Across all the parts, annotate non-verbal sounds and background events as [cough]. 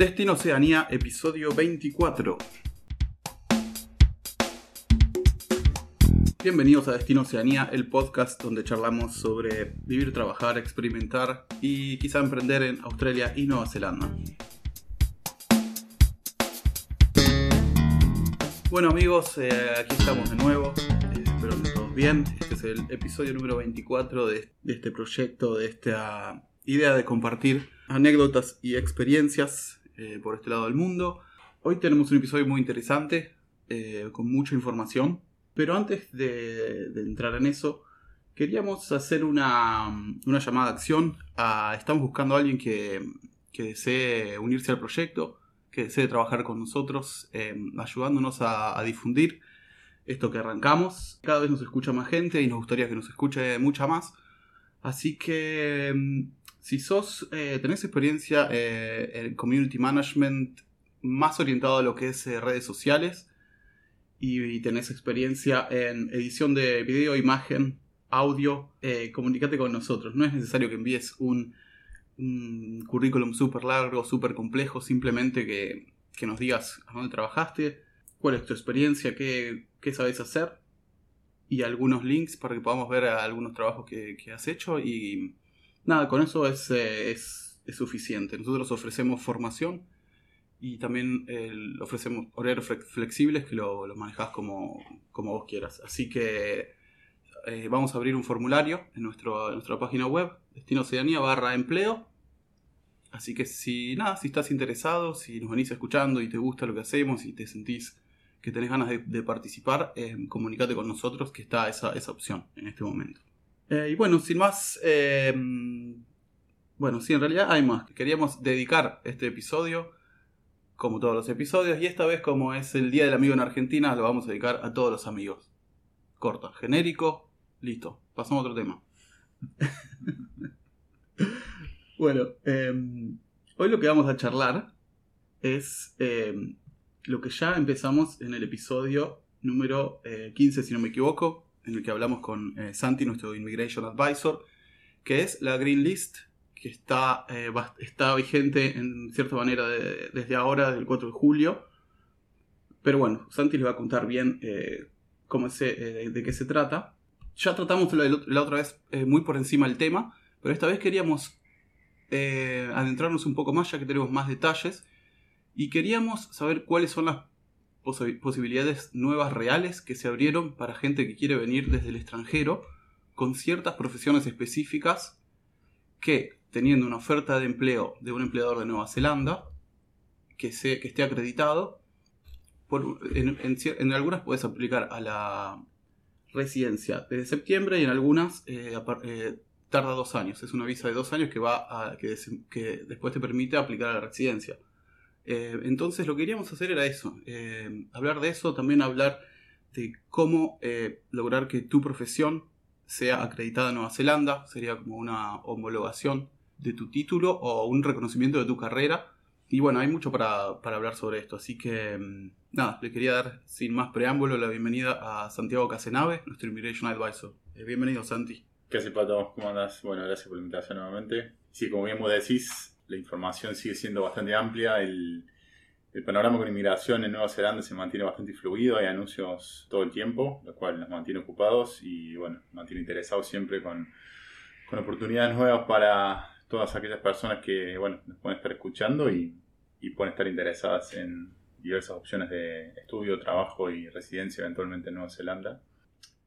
Destino Oceanía, episodio 24. Bienvenidos a Destino Oceanía, el podcast donde charlamos sobre vivir, trabajar, experimentar y quizá emprender en Australia y Nueva Zelanda. Bueno amigos, eh, aquí estamos de nuevo, eh, espero que todos bien. Este es el episodio número 24 de, de este proyecto, de esta idea de compartir anécdotas y experiencias eh, por este lado del mundo. Hoy tenemos un episodio muy interesante, eh, con mucha información, pero antes de, entrar en eso, queríamos hacer una, llamada de acción. estamos buscando a alguien que, desee unirse al proyecto, que desee trabajar con nosotros, eh, ayudándonos a, difundir esto que arrancamos. Cada vez nos escucha más gente y nos gustaría que nos escuche mucha más. Así que si sos, eh, tenés experiencia eh, en community management más orientado a lo que es eh, redes sociales y, tenés experiencia en edición de video, imagen, audio, comunícate con nosotros. No es necesario que envíes un, currículum súper largo, súper complejo, simplemente que, nos digas a dónde trabajaste, cuál es tu experiencia, qué, qué sabes hacer y algunos links para que podamos ver algunos trabajos que, que has hecho y nada, con eso eh, es, es, suficiente. Nosotros ofrecemos formación y también ofrecemos horarios flexibles que lo, lo manejas como, como, vos quieras. Así que eh, vamos a abrir un formulario en, nuestro, nuestra página web, Destino Oceanía barra empleo. Así que si nada, si estás interesado, si nos venís escuchando y te gusta lo que hacemos y te sentís que tenés ganas de, participar, eh, comunícate con nosotros que está esa, esa opción en este momento. Eh, y bueno, sin más, eh, bueno, sí, en realidad hay más. Queríamos dedicar este episodio, como todos los episodios, y esta vez como es el Día del Amigo en Argentina, lo vamos a dedicar a todos los amigos. Corta, genérico, listo, pasamos a otro tema. [laughs] bueno, em, hoy lo que vamos a charlar es em, lo que ya empezamos en el episodio número 15, eh, si no me equivoco, en el que hablamos con eh, Santi, nuestro Immigration Advisor, que es la Green List, que está, eh, está vigente en cierta manera desde ahora, desde el 4 de julio. Pero bueno, Santi les va a contar bien eh, cómo de qué se trata. Ya tratamos la, la otra vez muy por encima del tema, pero esta vez queríamos adentrarnos un poco más, ya que tenemos más detalles, y queríamos saber cuáles son las posibilidades nuevas reales que se abrieron para gente que quiere venir desde el extranjero con ciertas profesiones específicas que, teniendo una oferta de empleo de un empleador de Nueva Zelanda, que, que esté acreditado, en, algunas puedes aplicar a la residencia desde septiembre y en algunas eh, eh, tarda dos años. Es una visa de dos años que, va que, que después te permite aplicar a la residencia. Eh, entonces lo que queríamos hacer era eso, eh, hablar de eso, también hablar de cómo eh, lograr que tu profesión sea acreditada en Nueva Zelanda, sería como una homologación de tu título o un reconocimiento de tu carrera. Y bueno, hay mucho para, hablar sobre esto, así que mm, nada, le quería dar sin más preámbulo la bienvenida a Santiago Casenave, nuestro Immigration Advisor. bienvenido Santi. ¿Qué hace Pato? ¿Cómo andas? Bueno, gracias por la invitación nuevamente. Sí, como bien vos decís, la información sigue siendo bastante amplia. El, panorama con inmigración en Nueva Zelanda se mantiene bastante fluido, hay anuncios todo el tiempo, lo cual nos mantiene ocupados y bueno, mantiene interesados siempre con, oportunidades nuevas para todas aquellas personas que bueno, nos pueden estar escuchando y, pueden estar interesadas en diversas opciones de estudio, trabajo y residencia eventualmente en Nueva Zelanda.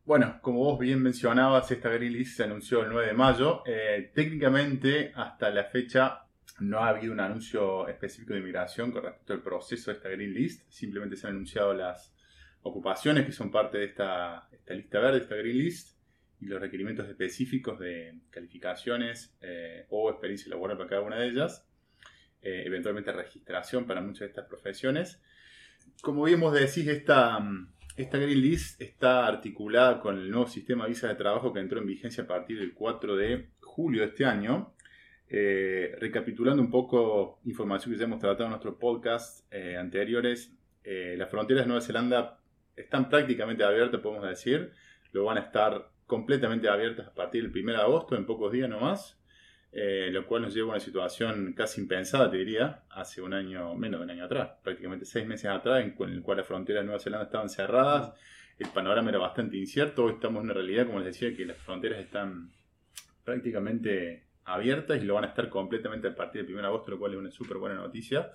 Bueno, como vos bien mencionabas, esta Green se anunció el 9 de mayo. Eh, técnicamente, hasta la fecha, no ha habido un anuncio específico de inmigración con respecto al proceso de esta Green List, simplemente se han anunciado las ocupaciones que son parte de esta, lista verde, esta Green List, y los requerimientos específicos de calificaciones eh, o experiencia laboral para cada una de ellas, eh, eventualmente registración para muchas de estas profesiones. Como vos decís, esta, esta Green List está articulada con el nuevo sistema de visa de trabajo que entró en vigencia a partir del 4 de julio de este año eh, recapitulando un poco información que ya hemos tratado en nuestros podcasts eh, anteriores, eh, las fronteras de Nueva Zelanda están prácticamente abiertas, podemos decir. Lo van a estar completamente abiertas a partir del 1 de agosto, en pocos días nomás. lo cual nos lleva a una situación casi impensada, te diría, hace un año, menos de un año atrás, prácticamente seis meses atrás, en, el cual las fronteras de Nueva Zelanda estaban cerradas, el panorama era bastante incierto, hoy estamos en una realidad, como les decía, que las fronteras están prácticamente abiertas y lo van a estar completamente a partir del 1 de agosto, lo cual es una súper buena noticia.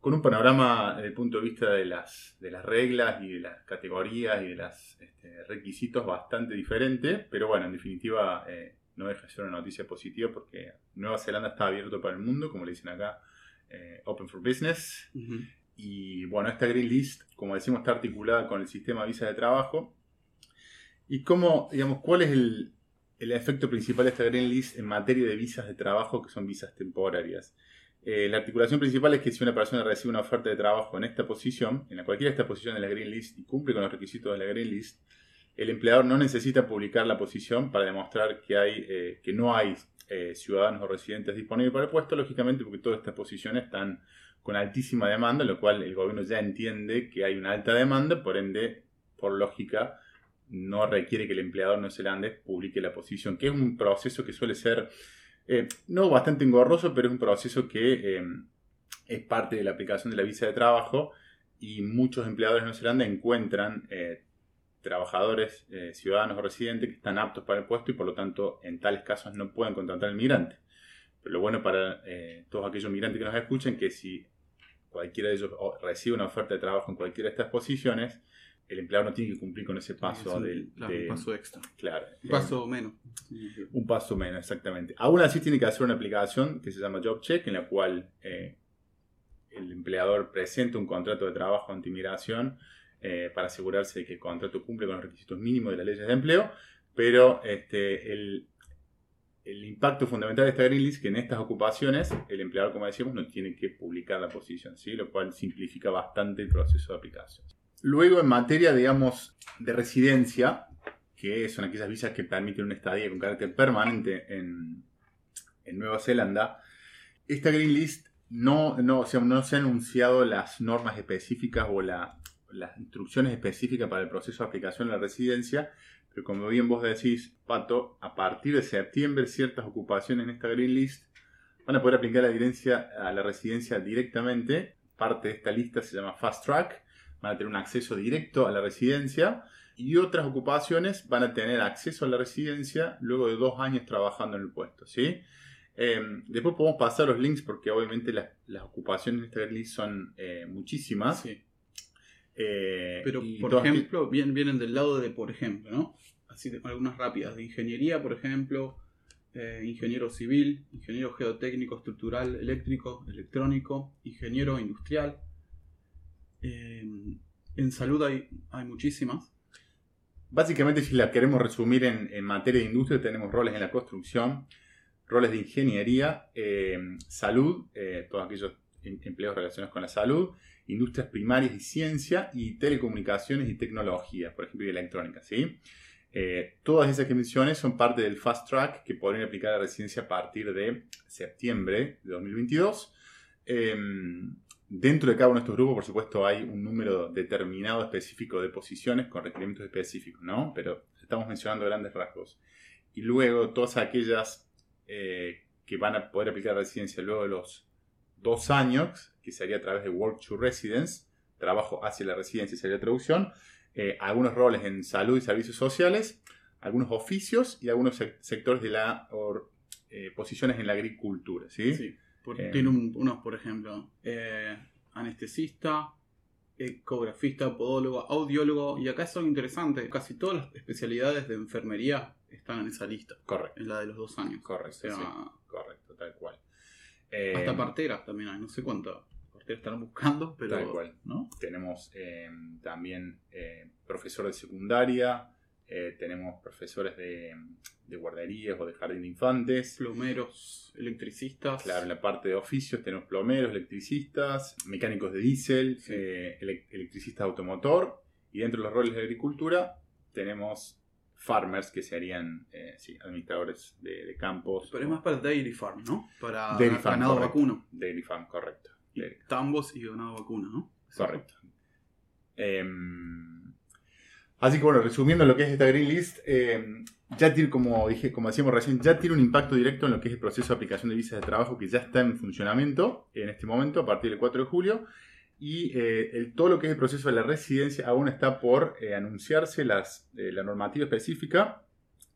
Con un panorama desde el punto de vista de las, de las reglas y de las categorías y de los este, requisitos bastante diferente, pero bueno, en definitiva eh, no deja de ser una noticia positiva porque Nueva Zelanda está abierto para el mundo, como le dicen acá, eh, Open for Business. Y bueno, esta Green List, como decimos, está articulada con el sistema de visa de trabajo. ¿Y cómo, digamos, cuál es el, el efecto principal de esta Green List en materia de visas de trabajo, que son visas temporarias? Eh, la articulación principal es que si una persona recibe una oferta de trabajo en esta posición, en la cualquiera de estas posiciones de la Green List y cumple con los requisitos de la Green List, el empleador no necesita publicar la posición para demostrar que, hay, eh, que no hay eh, ciudadanos o residentes disponibles para el puesto, lógicamente porque todas estas posiciones están con altísima demanda, lo cual el gobierno ya entiende que hay una alta demanda, por ende, por lógica, no requiere que el empleador neozelandés publique la posición, que es un proceso que suele ser, eh, no bastante engorroso, pero es un proceso que es parte de la aplicación de la visa de trabajo y muchos empleadores Zelanda encuentran trabajadores, eh, ciudadanos o residentes que están aptos para el puesto y por lo tanto en tales casos no pueden contratar al migrante. Pero lo bueno para eh, todos aquellos migrantes que nos escuchen que si cualquiera de ellos recibe una oferta de trabajo en cualquiera de estas posiciones, el empleado no tiene que cumplir con ese paso del un paso extra. Claro. Un paso menos. Un paso menos, exactamente. Aún así tiene que hacer una aplicación que se llama Job Check, en la cual eh, el empleador presenta un contrato de trabajo anti-migración eh, para asegurarse de que el contrato cumple con los requisitos mínimos de las leyes de empleo, pero este, el, impacto fundamental de esta Green List es que en estas ocupaciones el empleador, como decíamos, no tiene que publicar la posición, ¿sí? lo cual simplifica bastante el proceso de aplicación. Luego, en materia, digamos, de residencia, que son aquellas visas que permiten una estadía con carácter permanente en, Nueva Zelanda, esta Green List no, no, no se han anunciado las normas específicas o la, las instrucciones específicas para el proceso de aplicación de la residencia, pero como bien vos decís, Pato, a partir de septiembre ciertas ocupaciones en esta Green List van a poder aplicar la, a la residencia directamente. Parte de esta lista se llama Fast Track, van a tener un acceso directo a la residencia y otras ocupaciones van a tener acceso a la residencia luego de dos años trabajando en el puesto. ¿sí? Em, después podemos pasar los links porque obviamente las, ocupaciones en esta List son eh, muchísimas. Sí. Eh, Pero, por ejemplo, vienen del lado de, por ejemplo, ¿no? Así, algunas rápidas. De ingeniería, por ejemplo, eh, ingeniero civil, ingeniero geotécnico, estructural, eléctrico, electrónico, ingeniero industrial. Eh, en salud hay, hay muchísimas. Básicamente, si la queremos resumir en, materia de industria, tenemos roles en la construcción, roles de ingeniería, salud, todos aquellos em, empleos relacionados con la salud, industrias primarias y ciencia, y telecomunicaciones y tecnología, por ejemplo, y electrónica. ¿sí? Eh, todas esas emisiones son parte del Fast Track que podrían aplicar a la residencia a partir de septiembre de 2022. Dentro de cada uno de estos grupos, por supuesto, hay un número determinado específico de posiciones con requerimientos específicos, ¿no? Pero estamos mencionando grandes rasgos. Y luego todas aquellas eh, que van a poder aplicar residencia luego de los dos años, que sería a través de Work to Residence, trabajo hacia la residencia sería traducción, eh, algunos roles en salud y servicios sociales, algunos oficios y algunos sectores de la eh, posiciones en la agricultura. ¿sí? sí eh, tiene unos, por ejemplo, anestesista, ecografista, podólogo, audiólogo, y acá son interesantes, casi todas las especialidades de enfermería están en esa lista. Correcto. En la de los dos años. Correcto, correcto, tal cual. Hasta parteras también hay, no sé cuánto estarán buscando, pero. Tal cual. ¿no? Tenemos eh, también eh, profesores de secundaria, eh, tenemos profesores de, guarderías o de jardín de infantes. Plomeros, electricistas. Claro, en la parte de oficios tenemos plomeros, electricistas, mecánicos de diésel, electricistas automotor. Y dentro de los roles de agricultura tenemos farmers, que serían administradores de, campos. Pero es más para dairy farm, ¿no? Para ganado vacuno. Dairy farm, correcto tambos y ganado vacuna, ¿no? Correcto. Em, Así que bueno, resumiendo lo que es esta Green List, eh, ya tiene, como dije, como decíamos recién, ya tiene un impacto directo en lo que es el proceso de aplicación de visas de trabajo que ya está en funcionamiento en este momento, a partir del 4 de julio. Y eh, todo lo que es el proceso de la residencia aún está por eh, anunciarse la normativa específica.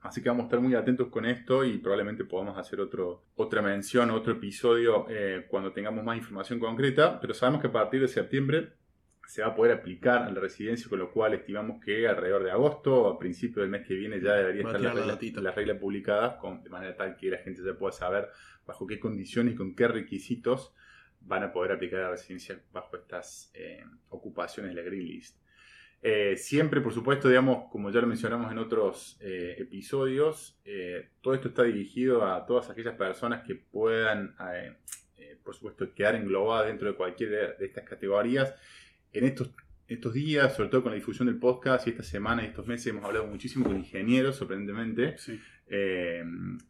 Así que vamos a estar muy atentos con esto y probablemente podamos hacer otro, otra mención, otro episodio cuando tengamos más información concreta. Pero sabemos que a partir de septiembre se va a poder aplicar a la residencia, con lo cual estimamos que alrededor de agosto o a principios del mes que viene ya debería estar la regla, la regla publicada, de manera tal que la gente ya pueda saber bajo qué condiciones y con qué requisitos van a poder aplicar a la residencia bajo estas eh, ocupaciones de la Green List. Eh, siempre, por supuesto, digamos, como ya lo mencionamos en otros eh, episodios, todo esto está dirigido a todas aquellas personas que puedan, por supuesto, quedar englobadas dentro de cualquiera de estas categorías en estos, estos días, sobre todo con la difusión del podcast y esta semana y estos meses, hemos hablado muchísimo con ingenieros, sorprendentemente. Eh,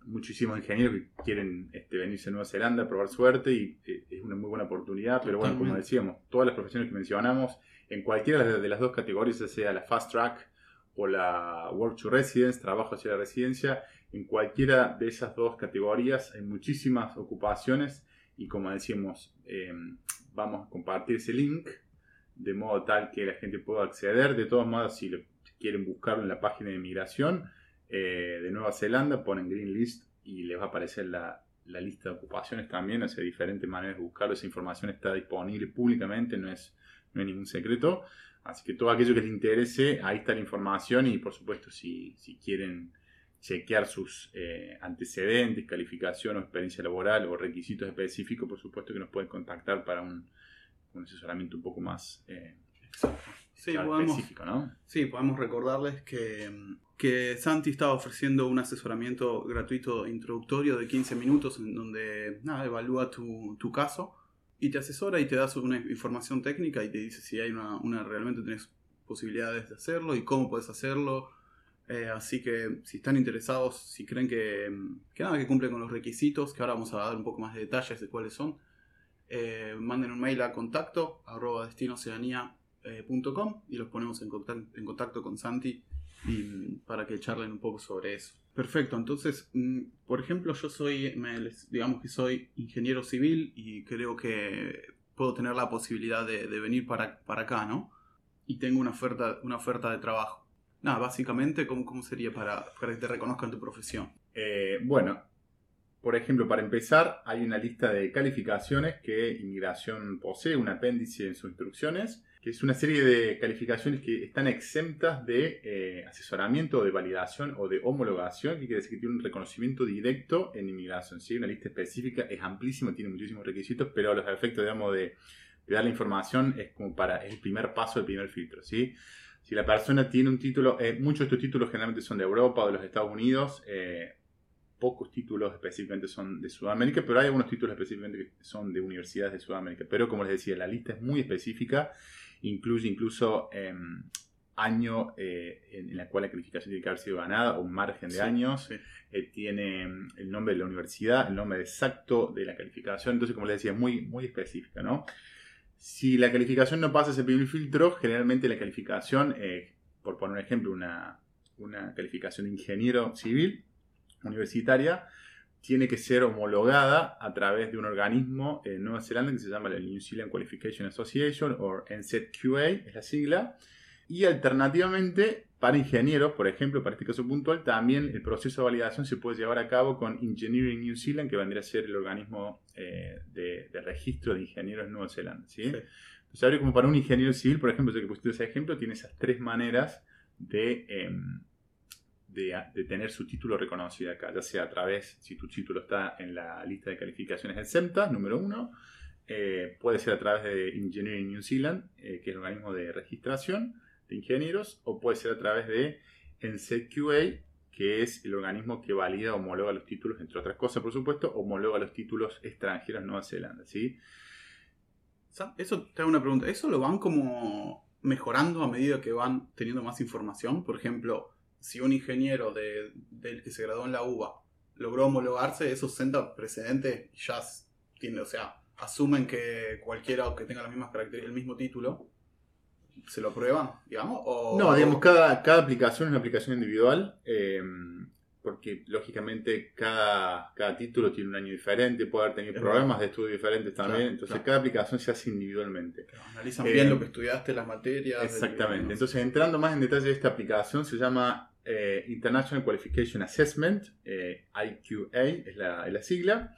muchísimos ingenieros que quieren este, venirse a Nueva Zelanda a probar suerte y eh, es una muy buena oportunidad. Pero bueno, como decíamos, todas las profesiones que mencionamos, en cualquiera de las dos categorías, ya sea la Fast Track o la Work to Residence, trabajo hacia la residencia, en cualquiera de esas dos categorías hay muchísimas ocupaciones y como decíamos, eh, vamos a compartir ese link de modo tal que la gente pueda acceder. De todos modos, si, quieren buscarlo en la página de migración eh, de Nueva Zelanda, ponen Green List y les va a aparecer la, lista de ocupaciones también. O sea, diferentes maneras de buscarlo. Esa información está disponible públicamente, no es, no ningún secreto. Así que todo aquello que les interese, ahí está la información y por supuesto si, quieren chequear sus eh, antecedentes, calificación o experiencia laboral o requisitos específicos, por supuesto que nos pueden contactar para un, un asesoramiento un poco más eh, sí, podemos, específico, ¿no? Sí, podemos recordarles que, que Santi estaba ofreciendo un asesoramiento gratuito introductorio de 15 minutos en donde nada, evalúa tu, tu caso y te asesora y te da una información técnica y te dice si hay una, una realmente tienes posibilidades de hacerlo y cómo puedes hacerlo. Eh, así que si están interesados, si creen que, que nada, que cumplen con los requisitos, que ahora vamos a dar un poco más de detalles de cuáles son, eh, manden un mail a contacto arroba y los ponemos en contacto, con Santi mm, para que charlen un poco sobre eso. Perfecto, entonces, mm, por ejemplo, yo soy, digamos que soy ingeniero civil y creo que puedo tener la posibilidad de, venir para, para, acá, ¿no? Y tengo una oferta, una oferta de trabajo. Nada, básicamente, ¿cómo, cómo sería para, para que te reconozcan tu profesión? Eh, bueno, por ejemplo, para empezar, hay una lista de calificaciones que Inmigración posee, un apéndice en sus instrucciones, que es una serie de calificaciones que están exentas de eh, asesoramiento, de validación o de homologación, que quiere decir que tiene un reconocimiento directo en inmigración. ¿sí? Una lista específica es amplísima, tiene muchísimos requisitos, pero los efectos, digamos, de, dar la información es como para el primer paso, el primer filtro. ¿sí? Si la persona tiene un título, eh, muchos de estos títulos generalmente son de Europa o de los Estados Unidos, eh, pocos títulos específicamente son de Sudamérica, pero hay algunos títulos específicamente que son de universidades de Sudamérica. Pero como les decía, la lista es muy específica, incluye incluso em, año eh, en, la cual la calificación tiene que haber sido ganada, o un margen de años, eh, tiene em, el nombre de la universidad, el nombre exacto de la calificación, entonces como les decía, es muy, muy específica, ¿no? Si la calificación no pasa ese primer filtro, generalmente la calificación, eh, por poner un ejemplo, una, una calificación de ingeniero civil, universitaria tiene que ser homologada a través de un organismo en Nueva Zelanda que se llama la New Zealand Qualification Association o NZQA, es la sigla. Y alternativamente, para ingenieros, por ejemplo, para este caso puntual, también el proceso de validación se puede llevar a cabo con Engineering New Zealand, que vendría a ser el organismo eh, de, registro de ingenieros en Nueva Zelanda. ¿sí? Entonces, como para un ingeniero civil, por ejemplo, ya que pusiste ese ejemplo, tiene esas tres maneras de, em, de, tener su título reconocido acá, ya sea a través, si tu título está en la lista de calificaciones exentas, número uno, eh, puede ser a través de Engineering New Zealand, eh, que es el organismo de registración de ingenieros, o puede ser a través de NCQA, que es el organismo que valida homologa los títulos, entre otras cosas, por supuesto, homologa los títulos extranjeros en Nueva Zelanda, ¿sí? Eso te hago una pregunta, ¿eso lo van como mejorando a medida que van teniendo más información? Por ejemplo, si un ingeniero del que se graduó en la UBA logró homologarse, esos senta precedentes ya tiene, o sea, asumen que cualquiera que tenga las mismas características, el mismo título, se lo prueban, digamos? O... No, digamos, cada, cada aplicación es una aplicación individual. eh, porque lógicamente cada, cada título tiene un año diferente, puede haber tenido verdad. de estudio diferentes también. Claro, entonces claro. cada aplicación se hace individualmente. Analizan Eh, bien lo que estudiaste, las materias. Exactamente. el- Entonces, entrando más en detalle de esta aplicación, se llama eh, International Qualification Assessment, eh, IQA es la, sigla.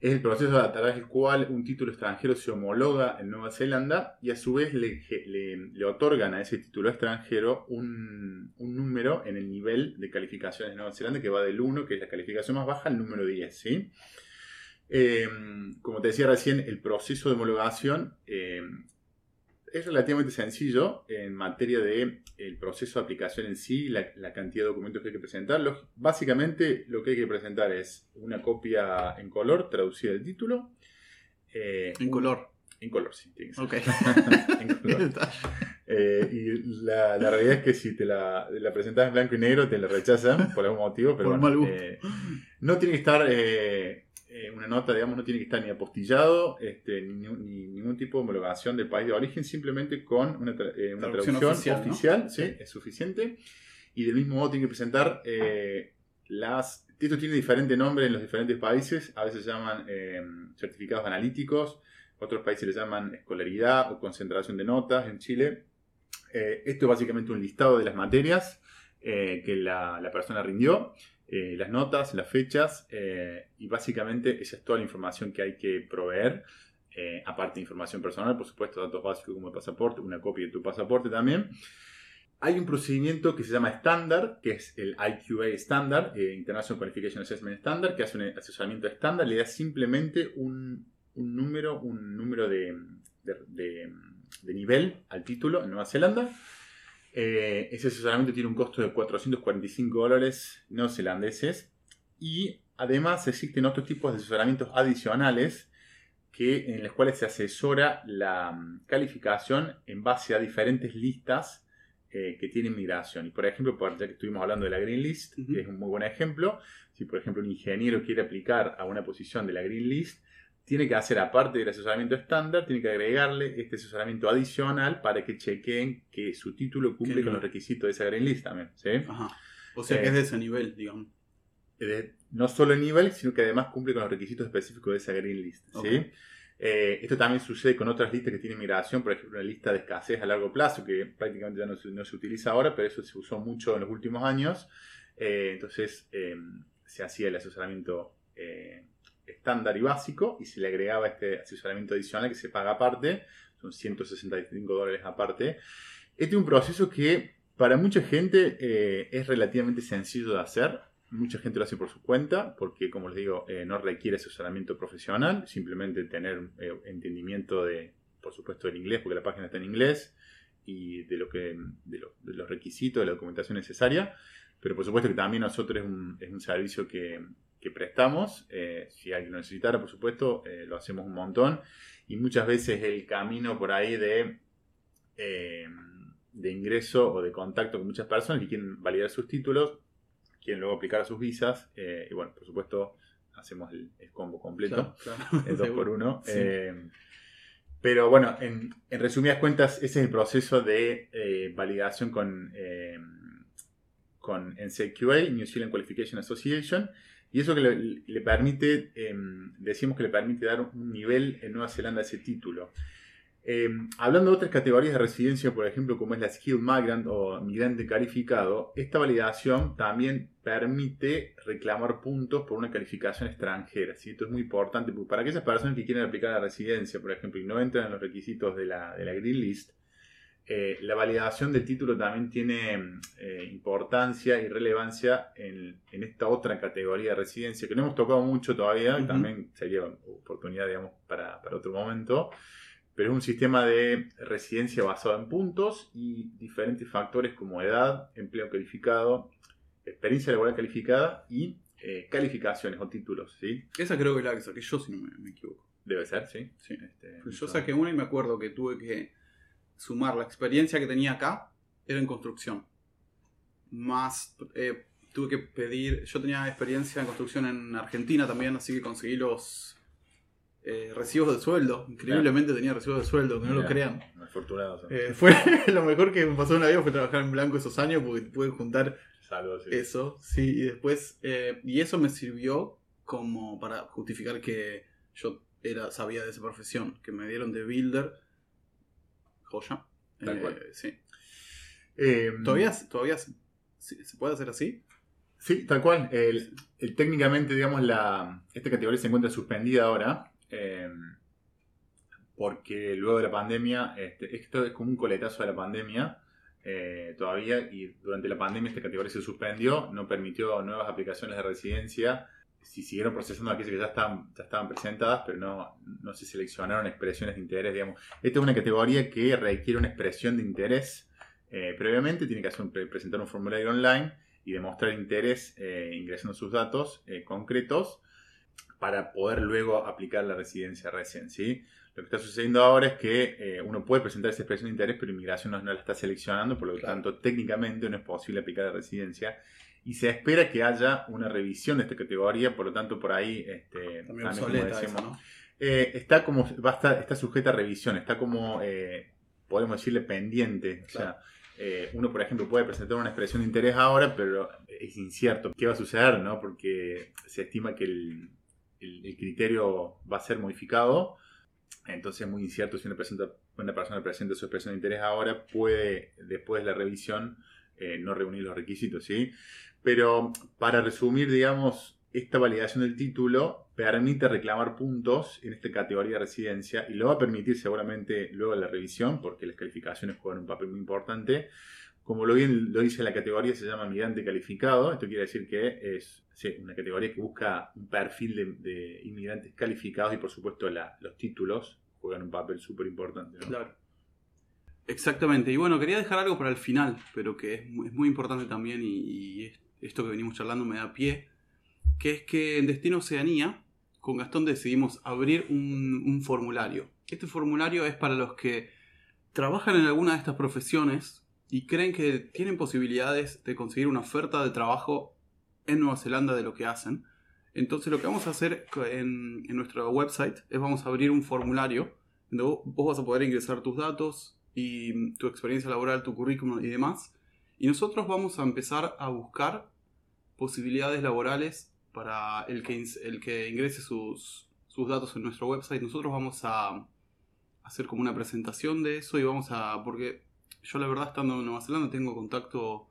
Es el proceso a través del cual un título extranjero se homologa en Nueva Zelanda y a su vez le, otorgan a ese título extranjero un, número en el nivel de calificaciones de Nueva Zelanda que va del 1, que es la calificación más baja, al número 10. ¿sí? Eh, como te decía recién, el proceso de homologación es relativamente sencillo en materia de el proceso de aplicación en sí, la, la cantidad de documentos que hay que presentar. Los- básicamente lo que hay que presentar es una copia en color traducida del título. eh, En un- color. En color, sí, tiene que ser. Ok. [laughs] [laughs] En color. Eh, y la, la realidad es que si te la, la presentas en blanco y negro te la rechazan por algún motivo, pero bueno, eh, no tiene que estar eh, una nota, digamos, no tiene que estar ni apostillado, este, ni, ni ningún tipo de homologación del país de origen, simplemente con una, tra- eh, una Traducción traducción, oficial, oficial, ¿no? sí, es suficiente. Y del mismo modo tiene que presentar eh, las... Esto tiene diferente nombre en los diferentes países, a veces se llaman certificados analíticos, otros países le llaman escolaridad o concentración de notas en Chile. Esto es básicamente un listado de las materias que la, la persona rindió, eh, las notas, las fechas, eh, y básicamente esa es toda la información que hay que proveer. eh, aparte de información personal, por supuesto, datos básicos como el pasaporte, una copia de tu pasaporte también. Hay un procedimiento que se llama estándar, que es el IQA estándar, eh, International Qualification Assessment Standard, que hace un asesoramiento estándar, le da simplemente un, número, un número de nivel al título en Nueva Zelanda. Eh, ese asesoramiento tiene un costo de 445 dólares neozelandeses y además existen otros tipos de asesoramientos adicionales que, en los cuales se asesora la mm, calificación en base a diferentes listas eh, que tienen migración. Y por ejemplo, ya que estuvimos hablando de la Green List, que es un muy buen ejemplo, si por ejemplo un ingeniero quiere aplicar a una posición de la Green List, tiene que hacer, aparte del asesoramiento estándar, tiene que agregarle este asesoramiento adicional para que chequeen que su título cumple con los requisitos de esa Green List también. ¿sí? Ajá. O sea Eh, que es de ese nivel, digamos. de- no solo el nivel, sino que además cumple con los requisitos específicos de esa Green List. ¿sí? Eh, esto también sucede con otras listas que tienen migración, por ejemplo, una lista de escasez a largo plazo, que prácticamente ya no se, no se utiliza ahora, pero eso se usó mucho en los últimos años. Eh, entonces eh, se hacía el asesoramiento eh, estándar y básico y se le agregaba este asesoramiento adicional que se paga aparte, son 165 dólares aparte. Este es un proceso que para mucha gente eh, es relativamente sencillo de hacer. Mucha gente lo hace por su cuenta porque, como les digo, eh, no requiere asesoramiento profesional, simplemente tener eh, entendimiento de, por supuesto, del inglés, porque la página está en inglés, y de, lo que, de, lo- de los requisitos, de la documentación necesaria. Pero por supuesto que también nosotros es un, es un servicio que, que prestamos. eh, si alguien lo necesitara, por supuesto, eh, lo hacemos un montón. Y muchas veces el camino por ahí de, eh, de ingreso o de contacto con muchas personas que quieren validar sus títulos, quieren luego aplicar a sus visas. y bueno, por supuesto, hacemos el, el combo completo Claro, claro. [laughs] el 2 Seguro. por 1 Sí. pero bueno, en, en resumidas cuentas, ese es el proceso de validación con, con NCQA, New Zealand Qualification Association, y eso que le, permite, eh, decimos que le permite dar un nivel en Nueva Zelanda a ese título. Eh, hablando de otras categorías de residencia, por ejemplo, como es la Skilled Migrant o migrante calificado, esta validación también permite reclamar puntos por una calificación extranjera. ¿sí? Esto es muy importante para aquellas personas que quieren aplicar la residencia, por ejemplo, y no entran en los requisitos de la, de la Green List, eh, la validación del título también tiene eh, importancia y relevancia en, en esta otra categoría de residencia que no hemos tocado mucho todavía, también sería oportunidad, digamos, para, para otro momento pero es un sistema de residencia basado en puntos y diferentes factores como edad, empleo calificado, experiencia laboral calificada y eh, calificaciones o títulos, ¿sí? Esa creo que es la que saqué yo, si no me, me equivoco. Debe ser, ¿sí? Sí. Este, Pues yo saqué una y me acuerdo que tuve que sumar la experiencia que tenía acá, era en construcción. Más, eh, tuve que pedir, yo tenía experiencia en construcción en Argentina también, así que conseguí los, eh, recibos de sueldo. Increíblemente tenía recibos de sueldo, que no lo crean. Afortunados. Eh, fue [laughs] lo mejor que me pasó en la vida fue trabajar en blanco esos años porque pude juntar sí. eso, sí, y después, eh, y eso me sirvió como para justificar que yo era, sabía de esa profesión, que me dieron de builder, joya. Tal Eh, cual. sí. Eh, ¿Todavía, todavía se, se puede hacer así? Sí, tal cual. El- el- técnicamente, digamos, la, esta categoría se encuentra suspendida ahora. eh, porque luego de la pandemia, este, esto es como un coletazo de la pandemia eh, todavía. Y durante la pandemia esta categoría se suspendió, no permitió nuevas aplicaciones de residencia. Si siguieron procesando aquellas que ya estaban, ya estaban presentadas, pero no, no se seleccionaron expresiones de interés, digamos. Esta es una categoría que requiere una expresión de interés eh, previamente, tiene que hacer un- presentar un formulario online y demostrar interés eh, ingresando sus datos eh, concretos para poder luego aplicar la residencia recién, ¿sí? Lo que está sucediendo ahora es que uno puede presentar esa expresión de interés, pero inmigración no, no la está seleccionando, por lo Claro. tanto técnicamente no es posible aplicar la residencia y se espera que haya una revisión de esta categoría, por lo tanto por ahí este, También como esa, ¿no? eh, está como va a estar- está sujeta a revisión, está como eh, podemos decirle pendiente. O sea, eh, uno, por ejemplo, puede presentar una expresión de interés ahora, pero es incierto qué va a suceder, ¿no? Porque se estima que el, el- el criterio va a ser modificado. Entonces es muy incierto si una, presenta- una persona presenta su expresión de interés ahora, puede, después de la revisión, eh, no reunir los requisitos, ¿sí? Pero para resumir, digamos, esta validación del título permite reclamar puntos en esta categoría de residencia y lo va a permitir seguramente luego de la revisión, porque las calificaciones juegan un papel muy importante. Como lo bien lo dice la categoría, se llama migrante calificado. Esto quiere decir que es una categoría que busca un perfil de, inmigrantes calificados y por supuesto los títulos juegan un papel súper importante. ¿no? Claro. Exactamente. Y bueno, quería dejar algo para el final, pero que es muy, importante también y es- esto que venimos charlando me da pie, que es que en Destino Oceanía, con Gastón decidimos abrir un, formulario. Este formulario es para los que trabajan en alguna de estas profesiones y creen que tienen posibilidades de conseguir una oferta de trabajo en Nueva Zelanda de lo que hacen. Entonces lo que vamos a hacer en, nuestro website es vamos a abrir un formulario donde vos, vas a poder ingresar tus datos y tu experiencia laboral, tu currículum y demás. Y nosotros vamos a empezar a buscar posibilidades laborales para el que, el que ingrese sus, sus datos en nuestro website. Nosotros vamos a hacer como una presentación de eso y vamos a... Porque yo la verdad estando en Nueva Zelanda tengo contacto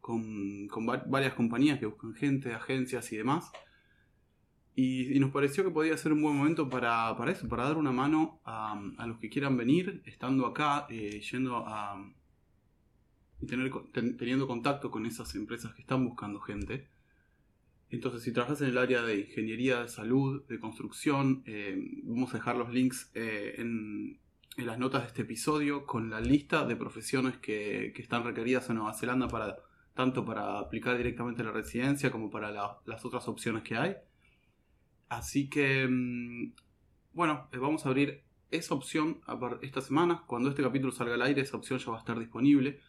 con, con va- varias compañías que buscan gente, agencias y demás. Y, nos pareció que podía ser un buen momento para, para eso, para dar una mano a, a los que quieran venir, estando acá, eh, yendo a... y teniendo contacto con esas empresas que están buscando gente. Entonces, si trabajas en el área de ingeniería, de salud, de construcción, eh, vamos a dejar los links eh, en, las notas de este episodio con la lista de profesiones que, que están requeridas en Nueva Zelanda para tanto para aplicar directamente la residencia como para la- las otras opciones que hay. Así que, mm, bueno, eh, vamos a abrir esa opción esta semana. Cuando este capítulo salga al aire, esa opción ya va a estar disponible.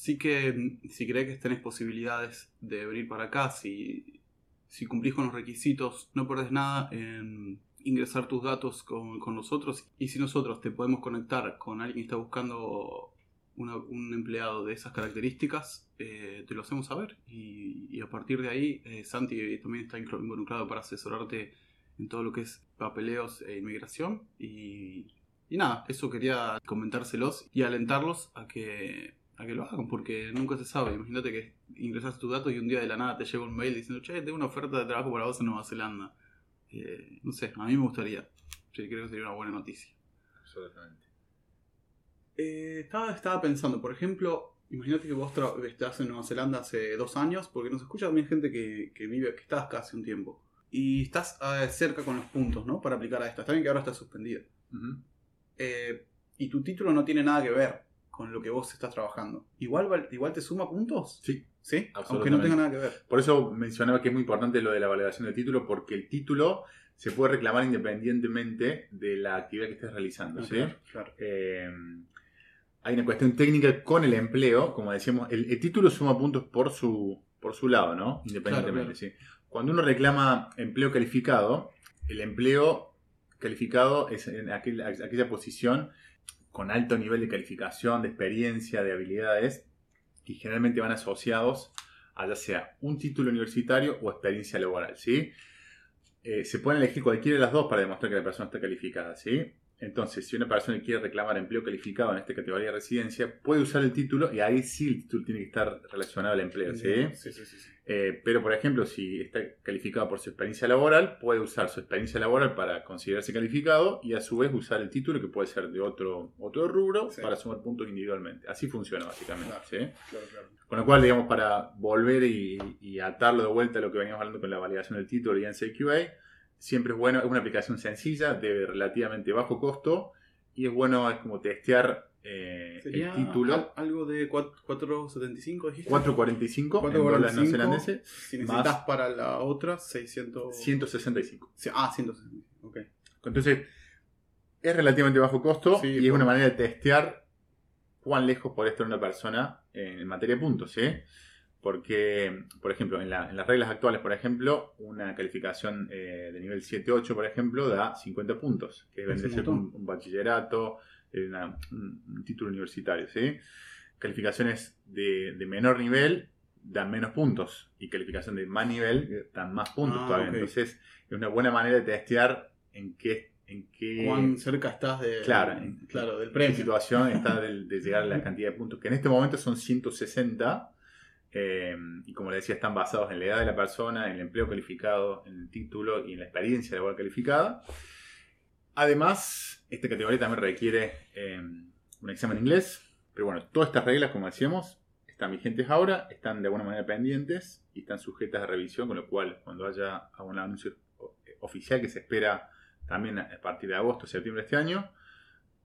Así que, si crees que tenés posibilidades de venir para acá, si, si cumplís con los requisitos, no perdés nada en ingresar tus datos con, con nosotros. Y si nosotros te podemos conectar con alguien que está buscando una- un empleado de esas características, eh, te lo hacemos saber. Y, a partir de ahí, eh, Santi también está involucrado para asesorarte en todo lo que es papeleos e inmigración. Y, y nada, eso quería comentárselos y alentarlos a que, a que lo hagan, porque nunca se sabe. Imagínate que ingresas tus datos y un día de la nada te llega un mail diciendo, che, tengo una oferta de trabajo para vos en Nueva Zelanda. Eh, no sé, a mí me gustaría. Sí, creo que sería una buena noticia. Absolutamente. Eh, estaba, estaba pensando, por ejemplo, imagínate que vos estás en Nueva Zelanda hace dos años, porque nos escucha también gente que, que vive, que está acá hace un tiempo. Y estás eh, cerca con los puntos, ¿no? Para aplicar a esta. Está bien que ahora está suspendida. Eh, y tu título no tiene nada que ver con lo que vos estás trabajando. Igual, igual te suma puntos. Sí, ¿Sí? Aunque no tenga nada que ver. Por eso mencionaba que es muy importante lo de la validación del título, porque el título se puede reclamar independientemente de la actividad que estés realizando. ¿sí? Claro, claro. Eh, hay una cuestión técnica con el empleo, como decíamos, el, el título suma puntos por su, por su lado, ¿no? Independientemente, Claro, sí. Cuando uno reclama empleo calificado, el empleo calificado es en aquel- aquella posición con alto nivel de calificación, de experiencia, de habilidades, y generalmente van asociados a ya sea un título universitario o experiencia laboral, ¿sí? Eh, se pueden elegir cualquiera de las dos para demostrar que la persona está calificada, ¿sí? Entonces, si una persona quiere reclamar empleo calificado en esta categoría de residencia, puede usar el título y ahí sí el título tiene que estar relacionado al empleo, ¿sí? Sí, sí, sí. sí. Eh, pero, por ejemplo, si está calificado por su experiencia laboral, puede usar su experiencia laboral para considerarse calificado y a su vez usar el título que puede ser de otro, otro rubro para sumar puntos individualmente. Así funciona básicamente. Claro. ¿sí? Claro, claro. Con lo cual, digamos, para volver y, y atarlo de vuelta a lo que veníamos hablando con la validación del título y NCQA, siempre es bueno, es una aplicación sencilla, de relativamente bajo costo y es bueno, es como testear eh, el título. al- algo de cuat- 4.75, dijiste. 4.45 en dólares 4.45. neozelandeses, Si necesitas más- para la otra, 600. 165. Sí, Ah, 165. Ok. Entonces, es relativamente bajo costo Sí, y es una manera de testear cuán lejos puede estar una persona en materia de puntos, ¿sí? Porque, por ejemplo, en, la- en las reglas actuales, por ejemplo, una calificación eh, de nivel 7-8, por ejemplo, da 50 puntos, que Es vendría un a ser un, bachillerato, eh, una- un, un título universitario, ¿sí? Calificaciones de, de menor nivel dan menos puntos y calificación de más nivel dan más puntos Ah, todavía. Entonces, es una buena manera de testear en qué, en qué, ¿Cuán cerca estás de, claro, en- claro, del en qué premio? situación está del- de, llegar a la cantidad de puntos, que en este momento son 160. Eh, y como le decía, están basados en la edad de la persona, en el empleo calificado, en el título y en la experiencia laboral calificada. Además, esta categoría también requiere eh, un examen en inglés. Pero bueno, todas estas reglas, como decíamos, están vigentes ahora, están de alguna manera pendientes y están sujetas a revisión, con lo cual cuando haya un anuncio o- oficial que se espera también a partir de agosto, septiembre de este año,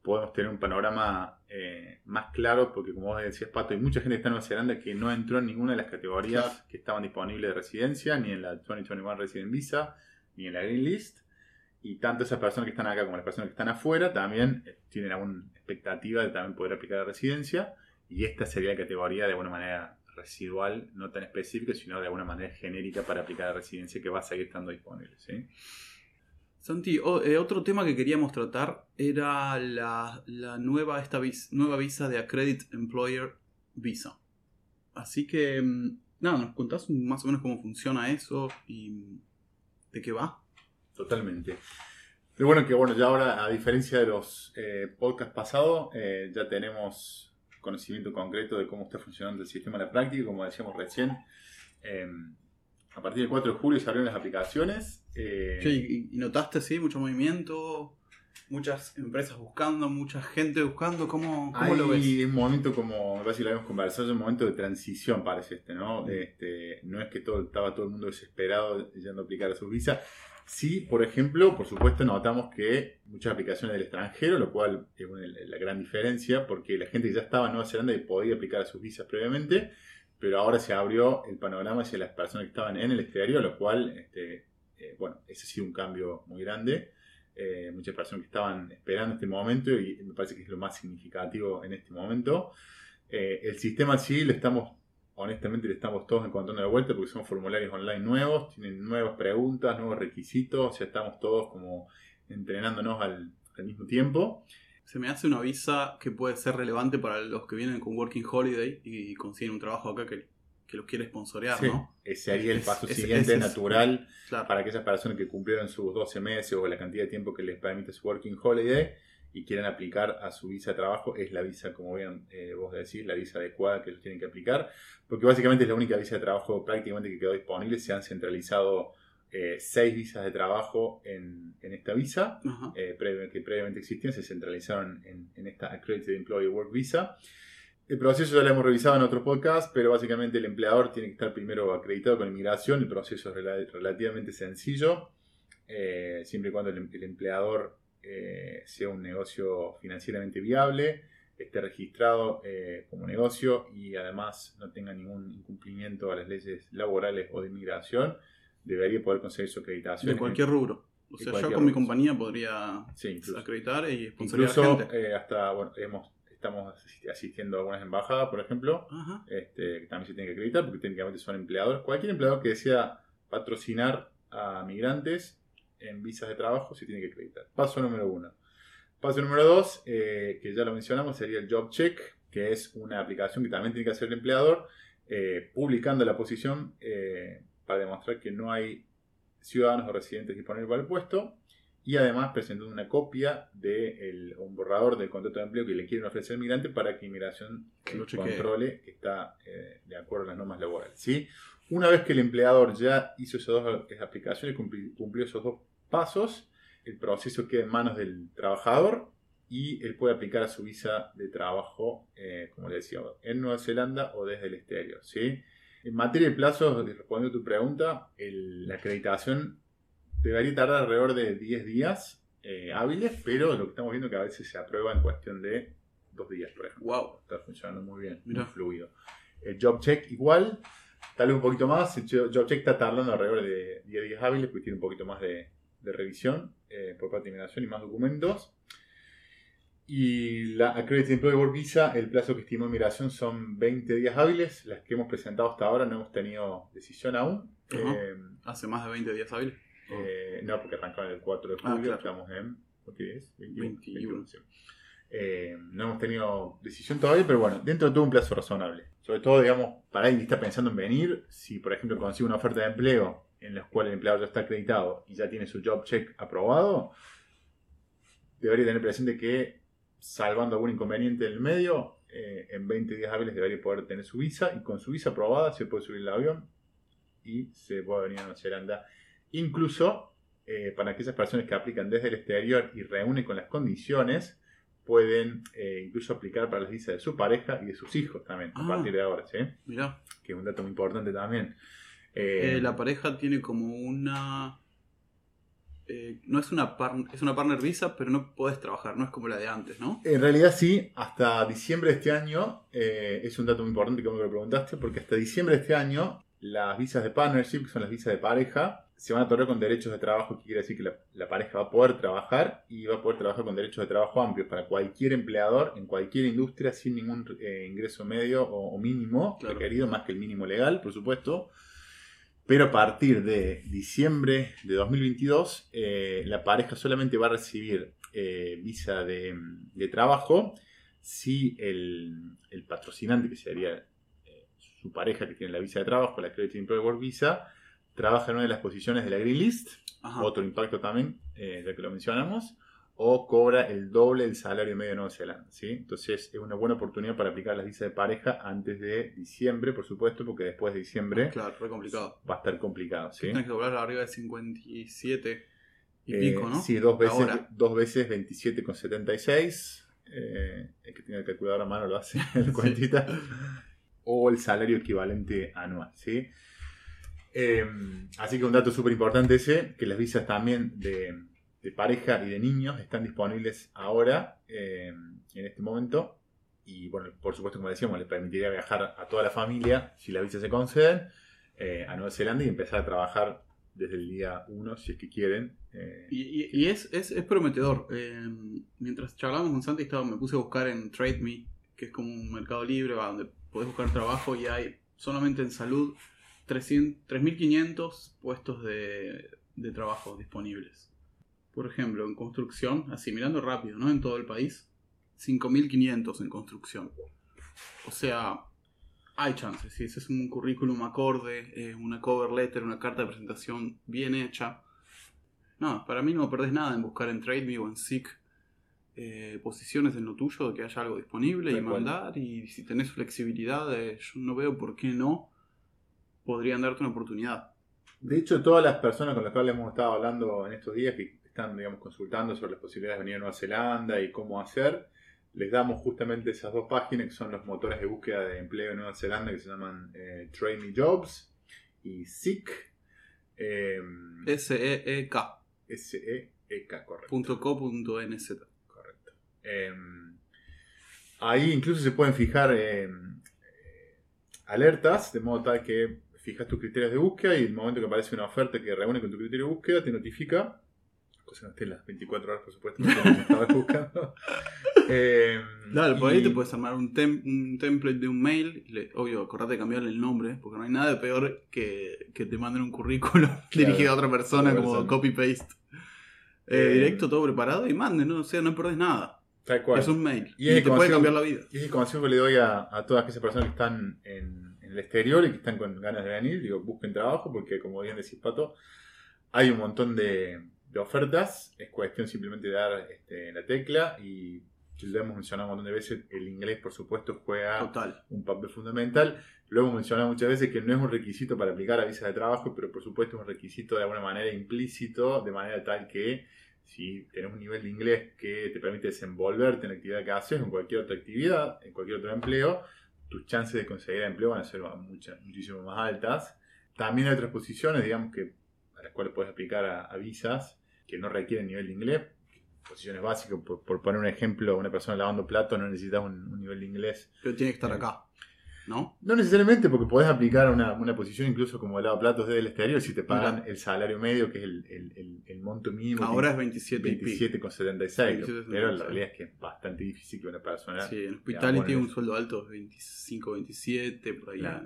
podemos tener un panorama eh, más claro, porque como vos decías, Pato, hay mucha gente que está en Nueva Zelanda que no entró en ninguna de las categorías Claro. que estaban disponibles de residencia, ni en la 2021 Resident Visa, ni en la Green List. Y tanto esas personas que están acá como las personas que están afuera también eh, tienen alguna expectativa de también poder aplicar a residencia. Y esta sería la categoría de alguna manera residual, no tan específica, sino de alguna manera genérica para aplicar a residencia que va a seguir estando disponible. ¿sí? Santi, eh, otro tema que queríamos tratar era la, nueva, esta nueva visa de Accredit Employer Visa. Así que, mm, nada, ¿nos contás más o menos cómo funciona eso y de qué va? Totalmente. Pero bueno, que bueno, ya ahora, a diferencia de los eh, podcasts pasados, eh, ya tenemos conocimiento concreto de cómo está funcionando el sistema en la práctica, como decíamos recién. A partir del 4 de julio se abrieron las aplicaciones. eh, Che, y, notaste, sí, mucho movimiento, muchas empresas buscando, mucha gente buscando, ¿cómo, cómo Hay lo ves? un momento como, que lo habíamos conversado, es un momento de transición parece este, ¿no? Mm. Este, no es que todo, estaba todo el mundo desesperado yendo a aplicar a sus visas. Sí, por ejemplo, por supuesto notamos que muchas aplicaciones del extranjero, lo cual es una- la gran diferencia, porque la gente que ya estaba en Nueva Zelanda y podía aplicar a sus visas previamente, pero ahora se abrió el panorama hacia las personas que estaban en el exterior, lo cual, este, eh, bueno, ese ha sido un cambio muy grande. Eh, muchas personas que estaban esperando este momento y me parece que es lo más significativo en este momento. Eh, el sistema sí lo estamos, honestamente, le estamos todos encontrando de vuelta porque son formularios online nuevos, tienen nuevas preguntas, nuevos requisitos, ya estamos todos como entrenándonos al mismo tiempo. Se me hace una visa que puede ser relevante para los que vienen con Working Holiday y consiguen un trabajo acá que, que los quiere sponsorear, Sí, ¿no? ese sería el paso es- siguiente es- natural Claro. para aquellas personas que cumplieron sus 12 meses o la cantidad de tiempo que les permite su Working Holiday y quieran aplicar a su visa de trabajo, es la visa, como bien eh, vos decís, la visa adecuada que ellos tienen que aplicar, porque básicamente es la única visa de trabajo prácticamente que quedó disponible, se han centralizado eh, seis visas de trabajo en, en esta visa, eh, que previamente existían, se centralizaron en, en esta Accredited Employee Work Visa. El proceso ya lo hemos revisado en otro podcast, pero básicamente el empleador tiene que estar primero acreditado con inmigración. El proceso es rela- relativamente sencillo, eh, siempre y cuando el, em- el empleador sea un negocio financieramente viable, esté registrado eh, como negocio y además no tenga ningún incumplimiento a las leyes laborales o de inmigración, debería poder conseguir su acreditación. De cualquier rubro. O sea, yo con mi compañía podría Sí, acreditar y Incluso gente. eh, hasta, bueno, hemos, estamos asisti- asistiendo a algunas embajadas, por ejemplo, Ajá. este, que también se tienen que acreditar porque técnicamente son empleadores. Cualquier empleador que desea patrocinar a migrantes en visas de trabajo se tiene que acreditar. Paso número uno. Paso número dos, eh, que ya lo mencionamos, sería el Job Check, que es una aplicación que también tiene que hacer el empleador, eh, publicando la posición eh, para demostrar que no hay ciudadanos o residentes disponibles para el puesto y además presentando una copia de un borrador del contrato de empleo que le quieren ofrecer al migrante para que inmigración controle que está de acuerdo a las normas laborales. ¿sí? Una vez que el empleador ya hizo esas dos aplicaciones, cumplió esos dos pasos, el proceso queda en manos del trabajador y él puede aplicar a su visa de trabajo, eh, como le decía, en Nueva Zelanda o desde el exterior. ¿sí? En materia de plazos, respondiendo a tu pregunta, la acreditación debería tardar alrededor de 10 días eh, hábiles, pero lo que estamos viendo es que a veces se aprueba en cuestión de dos días, por ejemplo. Wow. Está funcionando muy bien, muy fluido. El job check igual, tal vez un poquito más. El job check está tardando alrededor de 10 días hábiles, porque tiene un poquito más de, de revisión eh, por parte de inmigración y más documentos. Y la Accredited Employee Work Visa, el plazo que estimó inmigración son 20 días hábiles. Las que hemos presentado hasta ahora no hemos tenido decisión aún. Eh, ¿Hace más de 20 días hábiles? Eh, no, porque arrancaron el 4 de julio, ah, estamos en. ¿Qué es? 21. no hemos tenido decisión todavía, pero bueno, dentro de todo un plazo razonable. Sobre todo, digamos, para alguien que está pensando en venir, si por ejemplo consigue una oferta de empleo en la cual el empleado ya está acreditado y ya tiene su job check aprobado, debería tener presente que, salvando algún inconveniente en el medio, eh, en 20 días hábiles debería poder tener su visa y con su visa aprobada se puede subir el avión y se puede venir a Nueva Zelanda. Incluso eh, para aquellas personas que aplican desde el exterior y reúnen con las condiciones, pueden eh, incluso aplicar para las visas de su pareja y de sus hijos también, a ah. partir de ahora, ¿sí? Mira. Que es un dato muy importante también. Eh, la pareja tiene como una. Eh, no es una, es una partner visa, pero no puedes trabajar, no es como la de antes, ¿no? En realidad sí, hasta diciembre de este año, eh, es un dato muy importante que me lo preguntaste, porque hasta diciembre de este año, las visas de partnership, que son las visas de pareja, se van a otorgar con derechos de trabajo, que quiere decir que la, pareja va a poder trabajar y va a poder trabajar con derechos de trabajo amplios para cualquier empleador en cualquier industria sin ningún ingreso medio o, mínimo requerido, más que el mínimo legal, por supuesto. Pero a partir de diciembre de 2022, eh, la pareja solamente va a recibir eh, visa de, trabajo si el, patrocinante, que sería eh, su pareja que tiene la visa de trabajo, la Credit Employee Work Visa, trabaja en una de las posiciones de la Green List, otro impacto también, ya que lo mencionamos, o cobra el doble del salario medio de Nueva Zelanda. ¿sí? Entonces es una buena oportunidad para aplicar las visas de pareja antes de diciembre, por supuesto, porque después de diciembre claro, complicado. va a estar complicado. ¿sí? Tienes que cobrar arriba de 57 y eh, pico, ¿no? Sí, dos veces, dos veces 27,76. Eh, el que tiene el calculador a mano lo hace [laughs] en cuentita. o el salario equivalente anual. ¿sí? Eh, así que un dato súper importante ese, que las visas también de de pareja y de niños están disponibles ahora, eh, en este momento. Y bueno, por supuesto, como decíamos, le permitiría viajar a toda la familia, si la visa se conceden, eh, a Nueva Zelanda y empezar a trabajar desde el día 1, si es que quieren. Eh, y, es, es, prometedor. mientras charlábamos con Santi, estaba, me puse a buscar en TradeMe, que es como un mercado libre donde podés buscar trabajo y hay solamente en salud 3.500 puestos de, de trabajo disponibles por ejemplo, en construcción, así mirando rápido, ¿no? En todo el país, 5.500 en construcción. O sea, hay chances. Si ese es un currículum acorde, eh, una cover letter, una carta de presentación bien hecha. No, para mí no perdés nada en buscar en TradeView o en Seek eh, posiciones en lo tuyo, de que haya algo disponible y mandar. Y si tenés flexibilidad, eh, yo no veo por qué no podrían darte una oportunidad. De hecho, todas las personas con las cuales hemos estado hablando en estos días, que están digamos, consultando sobre las posibilidades de venir a Nueva Zelanda y cómo hacer, les damos justamente esas dos páginas que son los motores de búsqueda de empleo en Nueva Zelanda que se llaman eh, Trainee Jobs y SEEK. S-E-E-K. S-E-E-K, correcto. .co.nz. Correcto. Em, ahí incluso se pueden fijar em, eh, alertas, de modo tal que fijas tus criterios de búsqueda y el momento que aparece una oferta que reúne con tu criterio de búsqueda te notifica las 24 horas, por supuesto, como estaba [laughs] buscando. [laughs] Eh, claro, por ahí te puedes armar un, un template de un mail. obvio, acordate de cambiarle el nombre, porque no hay nada peor que, que te manden un currículum [laughs] dirigido a otra persona como copy-paste. Eh, Eh, directo, todo preparado y manden, ¿no? O sea, no perdés nada. Tal cual. Es un mail. Y te puede cambiar la vida. Y es el consejo que le doy a, a todas aquellas personas que están en, en el exterior y que están con ganas de venir. Digo, busquen trabajo porque, como bien decís, Pato, hay un montón de, de ofertas. Es cuestión simplemente de dar este, la tecla y ya lo hemos mencionado un montón de veces. El inglés, por supuesto, juega Total. un papel fundamental. Lo hemos mencionado muchas veces que no es un requisito para aplicar a visas de trabajo, pero por supuesto es un requisito de alguna manera implícito, de manera tal que si tenés un nivel de inglés que te permite desenvolverte en la actividad que haces, en cualquier otra actividad, en cualquier otro empleo, tus chances de conseguir empleo van a ser muchas, muchísimo más altas. También hay otras posiciones, digamos, que a las cuales puedes aplicar a, a visas que no requieren nivel de inglés. Posiciones básicas, por, por poner un ejemplo, una persona lavando platos no necesita un- un nivel de inglés Pero tiene que estar acá. ¿No? no necesariamente, porque podés aplicar una, una posición incluso como el lavaplatos desde el exterior si te pagan Mira. el salario medio, que es el, el- el- el monto mínimo. Ahora es 27 y pico. 27,76. 27,76. Pero la realidad es que es bastante difícil que una persona. Sí, en Hospitality bueno, un sueldo alto, 25, 27, por ahí. Claro.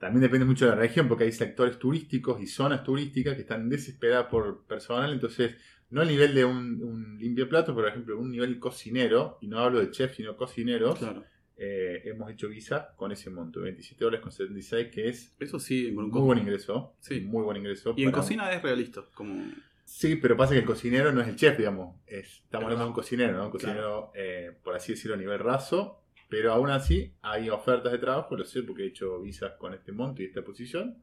También depende mucho de la región, porque hay sectores turísticos y zonas turísticas que están desesperadas por personal. Entonces, no al nivel de un, un limpiaplato, por ejemplo, un nivel cocinero, y no hablo de chef, sino cocineros. Claro. eh, hemos hecho visa con ese monto, 27 dólares con 76, que es Eso sí, muy buen ingreso. Sí. Muy buen ingreso. Y en para- cocina es realista. Como... Sí, pero pasa que el cocinero no es el chef, digamos. Es- estamos hablando de un cocinero, ¿no? Un cocinero, eh, por así decirlo, a nivel raso. Pero aún así hay ofertas de trabajo, lo sé porque he hecho visas con este monto y esta posición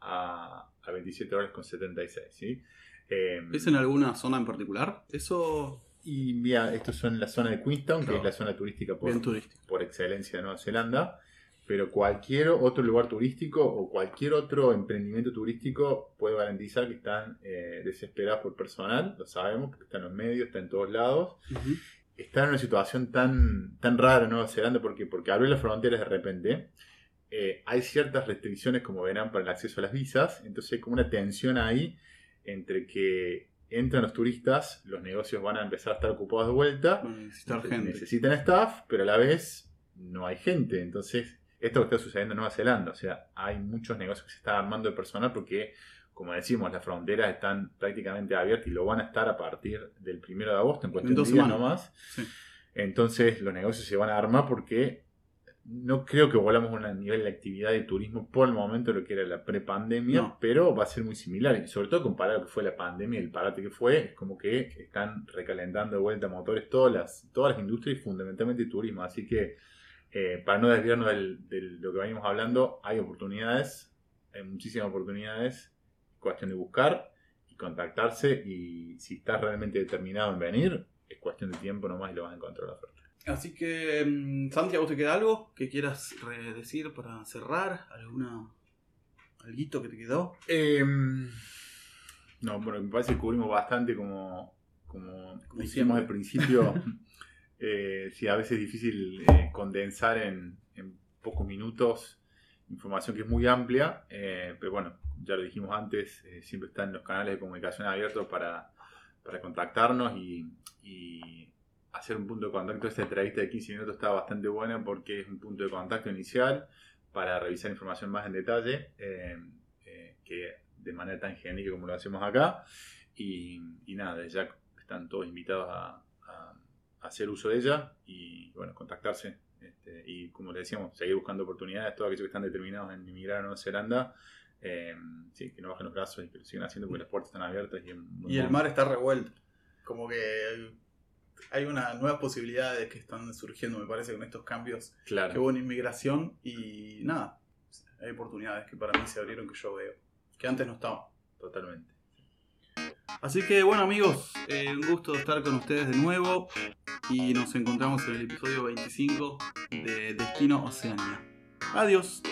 a, a 27 dólares con 76, ¿sí? Eh, ¿Es en alguna zona en particular? Eso Y mira, estos son la zona de Queenstown, que es la zona turística por, por excelencia de Nueva Zelanda, pero cualquier otro lugar turístico o cualquier otro emprendimiento turístico puede garantizar que están eh, desesperados por personal, lo sabemos, porque está en los medios, está en todos lados. Está en una situación tan, tan rara en Nueva Zelanda porque, porque abrió las fronteras de repente. Eh, hay ciertas restricciones, como verán, para el acceso a las visas, entonces hay como una tensión ahí entre que entran los turistas, los negocios van a empezar a estar ocupados de vuelta, Bueno, necesitar gente. Necesitan staff, pero a la vez no hay gente. Entonces, esto es lo que está sucediendo en Nueva Zelanda. O sea, hay muchos negocios que se están armando de personal porque, como decimos, las fronteras están prácticamente abiertas y lo van a estar a partir del primero de agosto, en cuestión dos de días semanas. nomás. Sí. Entonces, los negocios se van a armar porque no creo que volvamos a un nivel de actividad de turismo por el momento de lo que era la prepandemia, No. pero va a ser muy similar. Y sobre todo comparado a lo que fue la pandemia el parate que fue, es como que están recalentando de vuelta motores todas las, todas las industrias y fundamentalmente el turismo. Así que, eh, para no desviarnos de lo que venimos hablando, hay oportunidades, hay muchísimas oportunidades. Cuestión de buscar y contactarse. Y si estás realmente determinado en venir, es cuestión de tiempo nomás y lo vas a encontrar la oferta. Así que, Santi, ¿a vos te queda algo que quieras decir para cerrar? ¿Alguna alguito que te quedó? Em, no, bueno, me parece que cubrimos bastante como, como, Como al principio. [laughs] eh, sí, a veces es difícil eh, condensar en, en pocos minutos información que es muy amplia, eh, pero bueno, ya lo dijimos antes, eh, siempre están los canales de comunicación abiertos para, para contactarnos y, hacer un punto de contacto. Esta entrevista de 15 minutos está bastante buena porque es un punto de contacto inicial para revisar información más en detalle, eh, que de manera tan genérica como lo hacemos acá. Y, y nada, ya están todos invitados a- a hacer uso de ella y bueno, contactarse. Este, y como le decíamos, seguir buscando oportunidades, todos aquellos que están determinados en emigrar a Nueva Zelanda, eh, sí, que no bajen los brazos y que lo sigan haciendo porque las puertas están abiertas. Y, el mar está revuelto. Como que hay una nuevas posibilidades que están surgiendo, me parece, con estos cambios Claro. que hubo en inmigración. Y nada, hay oportunidades que para mí se abrieron que yo veo, que antes no estaban. Totalmente. Así que bueno amigos, eh, un gusto estar con ustedes de nuevo y nos encontramos en el episodio 25 de Destino Oceanía. Adiós.